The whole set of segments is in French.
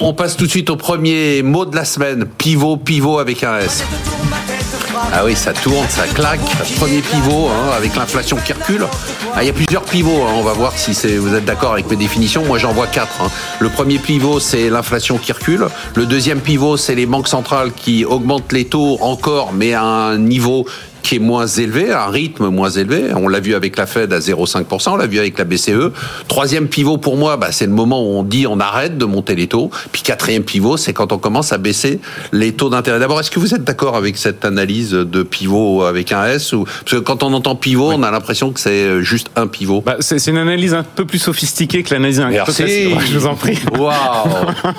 on passe tout de suite au premier mot de la semaine. Pivot, pivot avec un S. Ah oui, ça tourne, ça claque. Premier pivot hein, avec l'inflation qui recule. Ah, il y a plusieurs pivots. Hein. On va voir si vous êtes d'accord avec mes définitions. Moi, j'en vois quatre. Hein. Le premier pivot, c'est l'inflation qui recule. Le deuxième pivot, c'est les banques centrales qui augmentent les taux encore, mais à un niveau qui est moins élevé, un rythme moins élevé. On l'a vu avec la Fed à 0,5%, on l'a vu avec la BCE. Troisième pivot pour moi, bah, c'est le moment où on dit on arrête de monter les taux. Puis quatrième pivot, c'est quand on commence à baisser les taux d'intérêt. D'abord, est-ce que vous êtes d'accord avec cette analyse de pivot avec un S ou parce que quand on entend pivot, on a l'impression que c'est juste un pivot. Bah, c'est une analyse un peu plus sophistiquée que l'analyse d'un Merci. Je vous en prie. Waouh,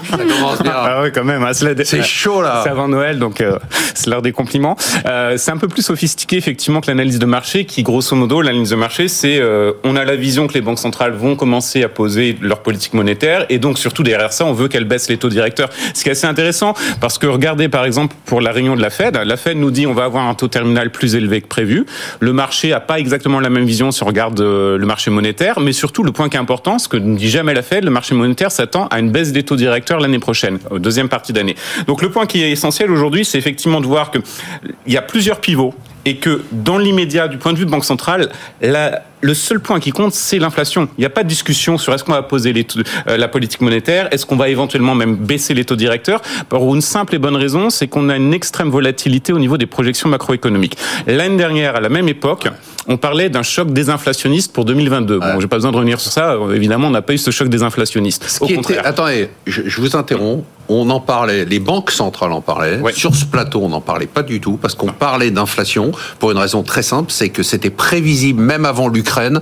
ça commence bien. Ah ouais, quand même. Hein, c'est chaud là. C'est avant Noël, donc euh, c'est l'heure des compliments. Euh, c'est un peu plus sophistiqué effectivement que l'analyse de marché, qui grosso modo, l'analyse de marché, c'est euh, on a la vision que les banques centrales vont commencer à poser leur politique monétaire, et donc surtout derrière ça, on veut qu'elles baissent les taux directeurs. Ce qui est assez intéressant, parce que regardez par exemple pour la réunion de la Fed, la Fed nous dit on va avoir un taux terminal plus élevé que prévu. Le marché a pas exactement la même vision si on regarde euh, le marché monétaire, mais surtout le point qui est important, ce que ne dit jamais la Fed, le marché monétaire s'attend à une baisse des taux directeurs l'année prochaine, deuxième partie d'année. Donc le point qui est essentiel aujourd'hui, c'est effectivement de voir qu'il y a plusieurs pivots et que dans l'immédiat, du point de vue de banque centrale, la, le seul point qui compte, c'est l'inflation. Il n'y a pas de discussion sur est-ce qu'on va poser les euh, la politique monétaire, est-ce qu'on va éventuellement même baisser les taux directeurs, pour une simple et bonne raison, c'est qu'on a une extrême volatilité au niveau des projections macroéconomiques. L'année dernière, à la même époque, on parlait d'un choc désinflationniste pour 2022. Bon, j'ai pas besoin de revenir sur ça. Évidemment, on n'a pas eu ce choc désinflationniste. Au contraire. attendez, je, je vous interromps on en parlait, les banques centrales en parlaient. Sur ce plateau, on n'en parlait pas du tout parce qu'on parlait d'inflation pour une raison très simple, c'est que c'était prévisible même avant l'Ukraine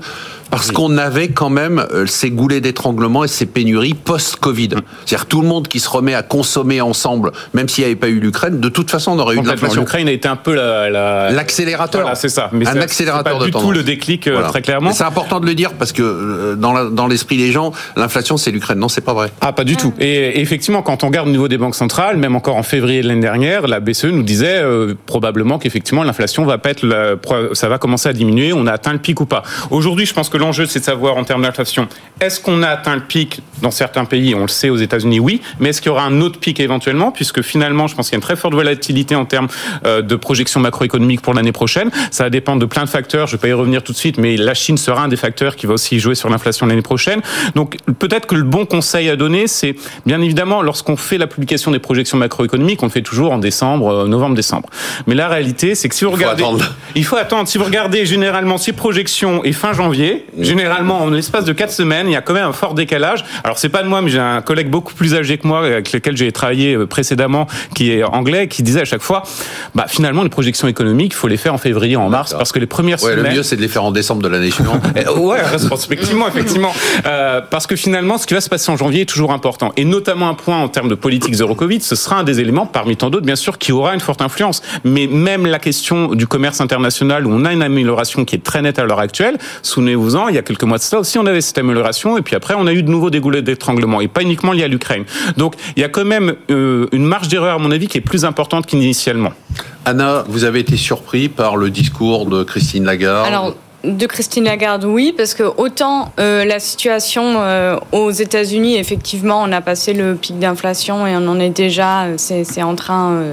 parce qu'on avait quand même euh, ces goulets d'étranglement et ces pénuries post-Covid. Mm. C'est-à-dire tout le monde qui se remet à consommer ensemble, même s'il n'y avait pas eu l'Ukraine, de toute façon on aurait eu l'inflation. L'Ukraine a été un peu l'accélérateur. La... c'est ça. Mais un accélérateur pas de du tout le déclic euh, très clairement. C'est important de le dire parce que euh, dans, dans l'esprit des gens, l'inflation c'est l'Ukraine. Non, c'est pas vrai. Ah, pas du tout. Et, effectivement, quand on regarde au niveau des banques centrales, même encore en février de l'année dernière, la BCE nous disait probablement qu'effectivement l'inflation va pas être, ça va commencer à diminuer. On a atteint le pic ou pas. Aujourd'hui, je pense que l'enjeu c'est de savoir en termes d'inflation. Est-ce qu'on a atteint le pic dans certains pays? On le sait aux États-Unis, oui. Mais est-ce qu'il y aura un autre pic éventuellement? Puisque finalement, je pense qu'il y a une très forte volatilité en termes euh, de projection macroéconomique pour l'année prochaine. Ça va dépendre de plein de facteurs. Je vais pas y revenir tout de suite, mais la Chine sera un des facteurs qui va aussi jouer sur l'inflation l'année prochaine. Donc peut-être que le bon conseil à donner, c'est bien évidemment lorsqu'on fait la publication des projections macroéconomiques, on le fait toujours en décembre, euh, novembre-décembre. Mais la réalité, c'est que si vous regardez, il faut attendre. Si vous regardez généralement ces projections et fin janvier, généralement en l'espace de quatre semaines, il y a quand même un fort décalage. Alors c'est pas de moi, mais j'ai un collègue beaucoup plus âgé que moi, avec lequel j'ai travaillé euh, précédemment, qui est anglais, qui disait à chaque fois, bah finalement les projections économiques, il faut les faire en février, en mars, parce que les premières ouais, semaines. Le mieux c'est de les faire en décembre de l'année suivante. Euh, ouais, respectivement, effectivement, euh, parce que finalement, ce qui va se passer en janvier est toujours important, et notamment un point en termes de politique zéro Covid, ce sera un des éléments parmi tant d'autres, bien sûr, qui aura une forte influence. Mais même la question du commerce international, où on a une amélioration qui est très nette à l'heure actuelle, souvenez-vous-en, il y a quelques mois de cela aussi, on avait cette amélioration, et puis après, on a eu de nouveau des goulets d'étranglement, et pas uniquement liés à l'Ukraine. Donc, il y a quand même euh, une marge d'erreur, à mon avis, qui est plus importante qu'initialement. Anna, vous avez été surpris par le discours de Christine Lagarde de Christine Lagarde, oui, parce que autant euh, la situation euh, aux États-Unis, effectivement, on a passé le pic d'inflation et on en est déjà, euh, c'est en train,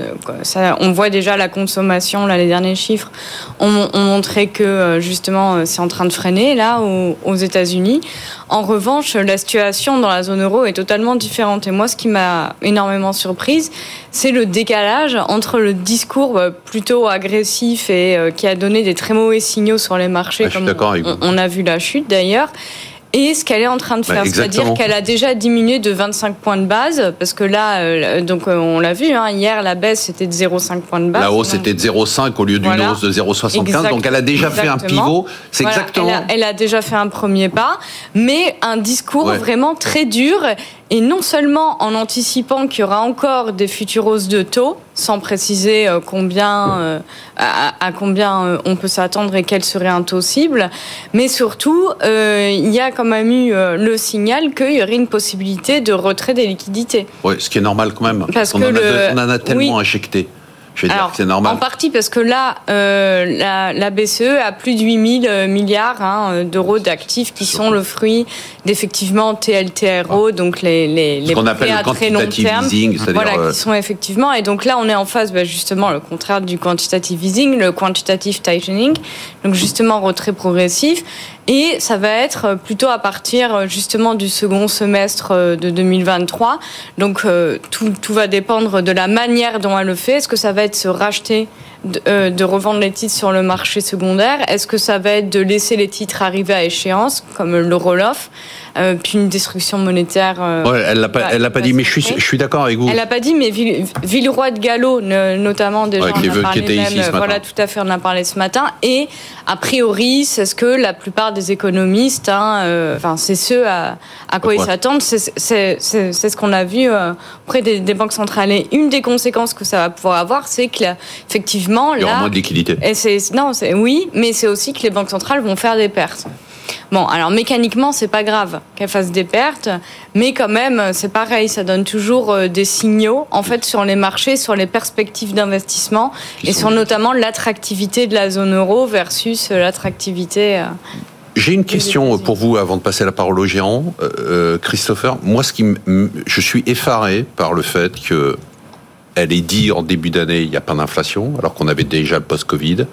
on voit déjà la consommation, là, les derniers chiffres ont, ont montré que justement c'est en train de freiner là aux États-Unis. En revanche, la situation dans la zone euro est totalement différente. Et moi, ce qui m'a énormément surprise, c'est le décalage entre le discours plutôt agressif et qui a donné des très mauvais signaux sur les marchés on, a vu la chute d'ailleurs et ce qu'elle est en train de faire. C'est-à-dire qu'elle a déjà diminué de 25 points de base, parce que là, euh, donc euh, on l'a vu, hein, hier la baisse c'était de 0,5 points de base. La hausse était de 0,5 au lieu d'une hausse de 0,75, donc elle a déjà fait un pivot. C'est exactement. Elle a, déjà fait un premier pas, mais un discours vraiment très dur et non seulement en anticipant qu'il y aura encore des futures hausses de taux, sans préciser euh, combien, euh, à, combien euh, on peut s'attendre et quel serait un taux cible, mais surtout, il y a quand même eu le signal qu'il y aurait une possibilité de retrait des liquidités. Oui, ce qui est normal quand même, parce qu'on en, en, a tellement injecté. Je vais dire que c'est normal. En partie parce que là, euh, la, la, BCE a plus de 8000 euh, milliards hein, d'euros d'actifs qui sont le fruit d'effectivement TLTRO, ah. donc les, les, les prêts à très long terme. Easing, voilà, euh, qui sont effectivement. Et donc là, on est en phase bah, justement le contraire du quantitative easing, le quantitative tightening, donc justement retrait progressif. Et ça va être plutôt à partir justement du second semestre de 2023. Donc tout, tout va dépendre de la manière dont elle le fait. Est-ce que ça va être se racheter euh, de, revendre les titres sur le marché secondaire Est-ce que ça va être de laisser les titres arriver à échéance, comme le roll-off euh, puis une destruction monétaire. Euh, elle l'a pas, elle l'a pas dit, mais je suis, je suis d'accord avec vous. Elle l'a pas dit, mais Villeroy de Gallo, notamment déjà, on a parlé même, voilà, tout à fait, on a parlé ce matin. Et a priori, c'est ce que la plupart des économistes, hein, enfin, c'est ce à, à quoi ils s'attendent, c'est ce qu'on a vu auprès des, des, banques centrales. Et une des conséquences que ça va pouvoir avoir, c'est que effectivement il y aura moins de liquidité. Et non, oui, mais c'est aussi que les banques centrales vont faire des pertes. Bon, alors mécaniquement, c'est pas grave qu'elles fassent des pertes, mais quand même, c'est pareil, ça donne toujours euh, des signaux, en fait, sur les marchés, sur les perspectives d'investissement et sur notamment l'attractivité de la zone euro versus euh, l'attractivité. Euh, J'ai une question pour vous avant de passer la parole au géant, Christopher. Moi, ce qui je suis effaré par le fait que elle est dit en début d'année, il n'y a pas d'inflation, alors qu'on avait déjà le post-Covid.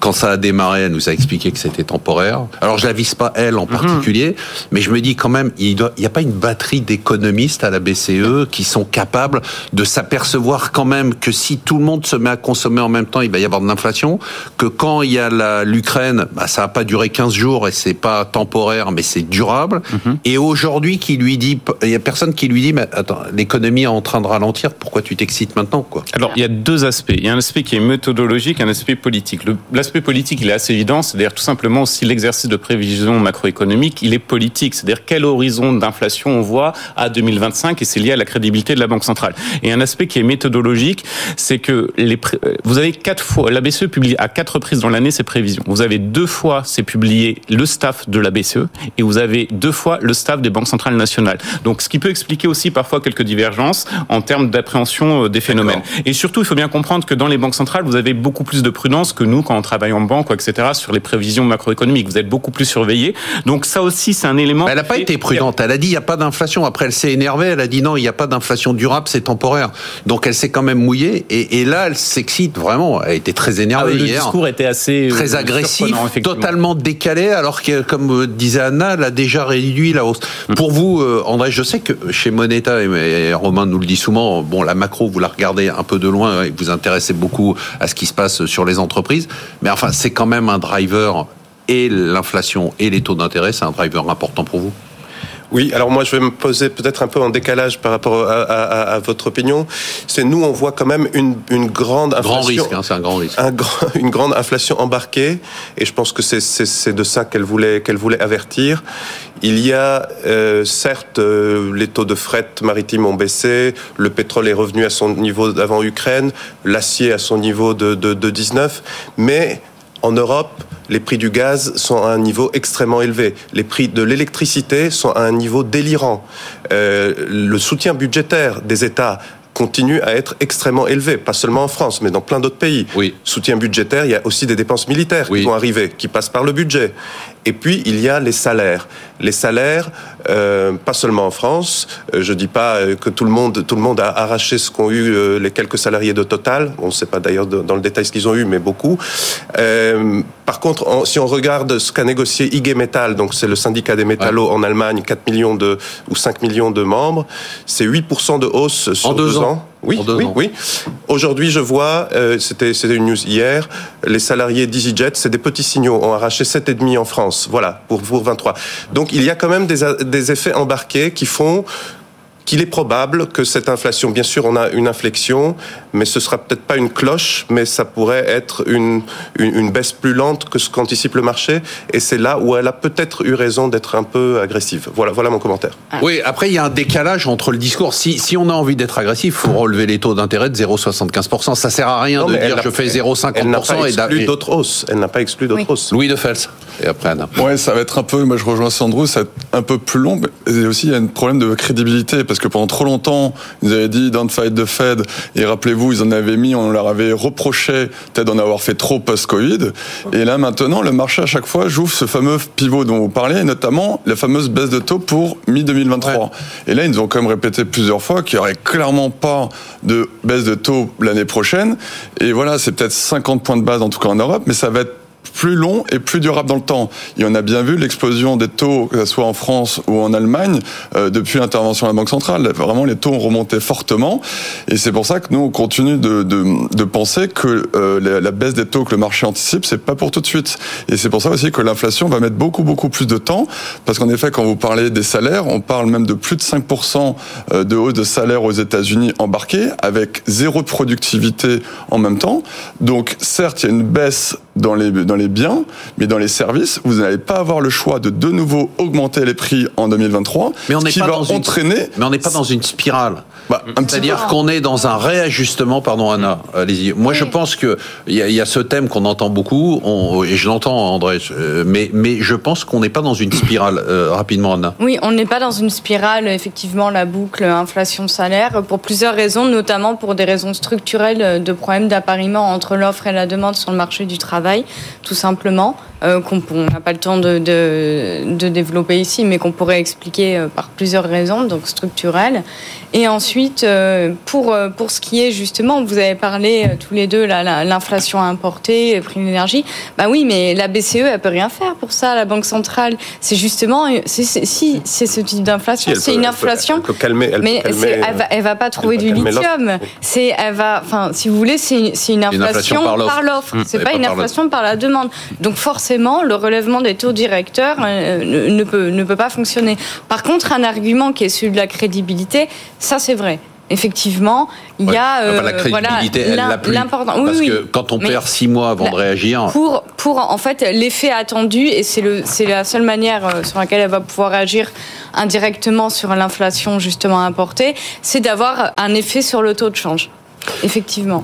Quand ça a démarré, elle nous a expliqué que c'était temporaire. Alors je la vise pas elle en mhm. particulier, mais je me dis quand même, il n'y a pas une batterie d'économistes à la BCE qui sont capables de s'apercevoir quand même que si tout le monde se met à consommer en même temps, il va y avoir de l'inflation. Que quand il y a l'Ukraine, bah, ça va pas durer 15 jours et c'est pas temporaire, mais c'est durable. Mhm. Et aujourd'hui, qui lui dit, il y a personne qui lui dit, mais attends, l'économie est en train de ralentir. Pourquoi tu t'excites maintenant? Quoi? Alors, il y a deux aspects. Il y a un aspect qui est méthodologique, un aspect politique. L'aspect politique, il est assez évident, c'est-à-dire tout simplement si l'exercice de prévision macroéconomique, il est politique, c'est-à-dire quel horizon d'inflation on voit à 2025 et c'est lié à la crédibilité de la Banque centrale. Et un aspect qui est méthodologique, c'est que les vous avez quatre fois, la BCE publie à quatre reprises dans l'année ses prévisions. Vous avez deux fois, c'est publié le staff de la BCE et vous avez deux fois le staff des banques centrales nationales. Donc, ce qui peut expliquer aussi parfois quelques divergences en termes d'appréhension euh, des phénomènes et surtout, il faut bien comprendre que dans les banques centrales, vous avez beaucoup plus de prudence que nous quand on travaille en banque, etc., sur les prévisions macroéconomiques. Vous êtes beaucoup plus surveillé. Donc ça aussi, c'est un élément. Elle n'a pas été prudente. Elle a dit il n'y a pas d'inflation. Après, elle s'est énervée. Elle a dit non, il n'y a pas d'inflation durable, c'est temporaire. Donc elle s'est quand même mouillée. Et, là, elle s'excite vraiment. Elle était très énervée ah, hier. Le discours était assez euh, très agressif, totalement décalé, alors que comme disait Anna, elle a déjà réduit la hausse. Mm. Pour vous, euh, André, je sais que chez Moneta et Romain nous le dit souvent, bon, la macro, vous la regardez un peu de loin et vous intéressez beaucoup à ce qui se passe sur les entreprises. Mais enfin, c'est quand même un driver et l'inflation et les taux d'intérêt, c'est un driver important pour vous? Oui, alors moi je vais me poser peut-être un peu en décalage par rapport à, votre opinion. C'est nous on voit quand même une, une grande inflation. Grand risque, hein, c'est un grand risque. une grande inflation embarquée, et je pense que c'est de ça qu'elle voulait qu'elle voulait avertir. Il y a euh, certes euh, les taux de fret maritime ont baissé, le pétrole est revenu à son niveau d'avant Ukraine, l'acier à son niveau de, de, de 19, mais en Europe, les prix du gaz sont à un niveau extrêmement élevé. Les prix de l'électricité sont à un niveau délirant. Euh, le soutien budgétaire des États continue à être extrêmement élevé, pas seulement en France, mais dans plein d'autres pays. Oui. Soutien budgétaire, il y a aussi des dépenses militaires qui vont arriver, qui passent par le budget. Et puis, il y a les salaires. Les salaires, euh, pas seulement en France. Euh, je dis pas euh, que tout le monde, tout le monde a arraché ce qu'ont eu les quelques salariés de Total. On ne sait pas d'ailleurs dans le détail ce qu'ils ont eu, mais beaucoup. Par contre, si on regarde ce qu'a négocié IG Metall, donc c'est le syndicat des métallos en Allemagne, 4 millions de ou 5 millions de membres, c'est 8% de hausse sur en deux, ans. Oui, oui, oui. Aujourd'hui, je vois, euh, c'était une news hier, les salariés d'EasyJet, c'est des petits signaux, ont arraché 7,5 en France. Voilà, pour, pour 23. Donc, il y a quand même des, des effets embarqués qui font qu'il est probable que cette inflation, bien sûr, on a une inflexion, mais ce sera peut-être pas une cloche, mais ça pourrait être une, une, baisse plus lente que ce qu'anticipe le marché. Et c'est là où elle a peut-être eu raison d'être un peu agressive. Voilà, voilà mon commentaire. Ah. Oui, après, il y a un décalage entre le discours. Si, si on a envie d'être agressif, il faut relever les taux d'intérêt de 0,75%. Ça sert à rien de dire je fais 0,50%. Elle n'a pas exclu d'autres hausses. Elle n'a pas exclu d'autres hausses. Louis de Fels. Et après Anna. Ouais, ça va être un peu, moi je rejoins Sandro, ça va être un peu plus long. Et aussi, il y a un problème de crédibilité parce que pendant trop longtemps, ils avaient dit don't fight the Fed. Et rappelez-vous, ils en avaient mis, on leur avait reproché peut-être d'en avoir fait trop post-Covid. Et là maintenant, le marché à chaque fois joue ce fameux pivot dont vous parlez, et notamment la fameuse baisse de taux pour mi-2023. Et là, ils nous ont quand même répété plusieurs fois qu'il n'y aurait clairement pas de baisse de taux l'année prochaine. Et voilà, c'est peut-être 50 points de base en tout cas en Europe, mais ça va être plus long et plus durable dans le temps. Et on a bien vu l'explosion des taux, que ce soit en France ou en Allemagne, euh, depuis l'intervention de la Banque centrale. Vraiment, les taux ont remonté fortement. Et c'est pour ça que nous, on continue de, de, de penser que euh, la, baisse des taux que le marché anticipe, c'est pas pour tout de suite. Et c'est pour ça aussi que l'inflation va mettre beaucoup, beaucoup plus de temps. Parce qu'en effet, quand vous parlez des salaires, on parle même de plus de 5% euh, de hausse de salaire aux États-Unis embarqués, avec zéro de productivité en même temps. Donc, certes, il y a une baisse dans les, dans les biens, mais dans les services, vous n'allez pas avoir le choix de de nouveau augmenter les prix en 2023, mais on qui pas va dans entraîner. Une, mais on n'est pas dans une spirale. Bah, C'est-à-dire qu'on est dans un réajustement, pardon Anna, allez-y. Moi oui. je pense que il y, y, a ce thème qu'on entend beaucoup, on, et je l'entends André, mais, mais je pense qu'on n'est pas dans une spirale, euh, rapidement Anna. Oui, on n'est pas dans une spirale, effectivement, la boucle inflation-salaire, pour plusieurs raisons, notamment pour des raisons structurelles de problèmes d'appariement entre l'offre et la demande sur le marché du travail, tout simplement euh, qu'on n'a pas le temps de, de, de, développer ici, mais qu'on pourrait expliquer euh, par plusieurs raisons, donc structurelles. Et ensuite, euh, pour, pour ce qui est justement, vous avez parlé euh, tous les deux, l'inflation importée, le prix de l'énergie. Bah oui, mais la BCE, elle peut rien faire pour ça, la Banque centrale. C'est justement, si c'est ce type d'inflation, si c'est une inflation. Elle peut, elle peut calmer, elle mais peut calmer, elle, va, elle va pas trouver du lithium. C'est, elle va, enfin, si vous voulez, c'est une, une, inflation par l'offre. Mmh, c'est pas une inflation par la demande. Donc forcément, le relèvement des taux directeurs euh, ne, peut, ne peut pas fonctionner. Par contre, un argument qui est celui de la crédibilité, ça c'est vrai. Effectivement, il y a euh, la crédibilité, voilà, l'important. Oui, parce oui. que quand on Mais perd six mois avant de réagir, pour pour en fait l'effet attendu et c'est le c'est la seule manière euh, sur laquelle elle va pouvoir agir indirectement sur l'inflation justement importée, c'est d'avoir un effet sur le taux de change. Effectivement.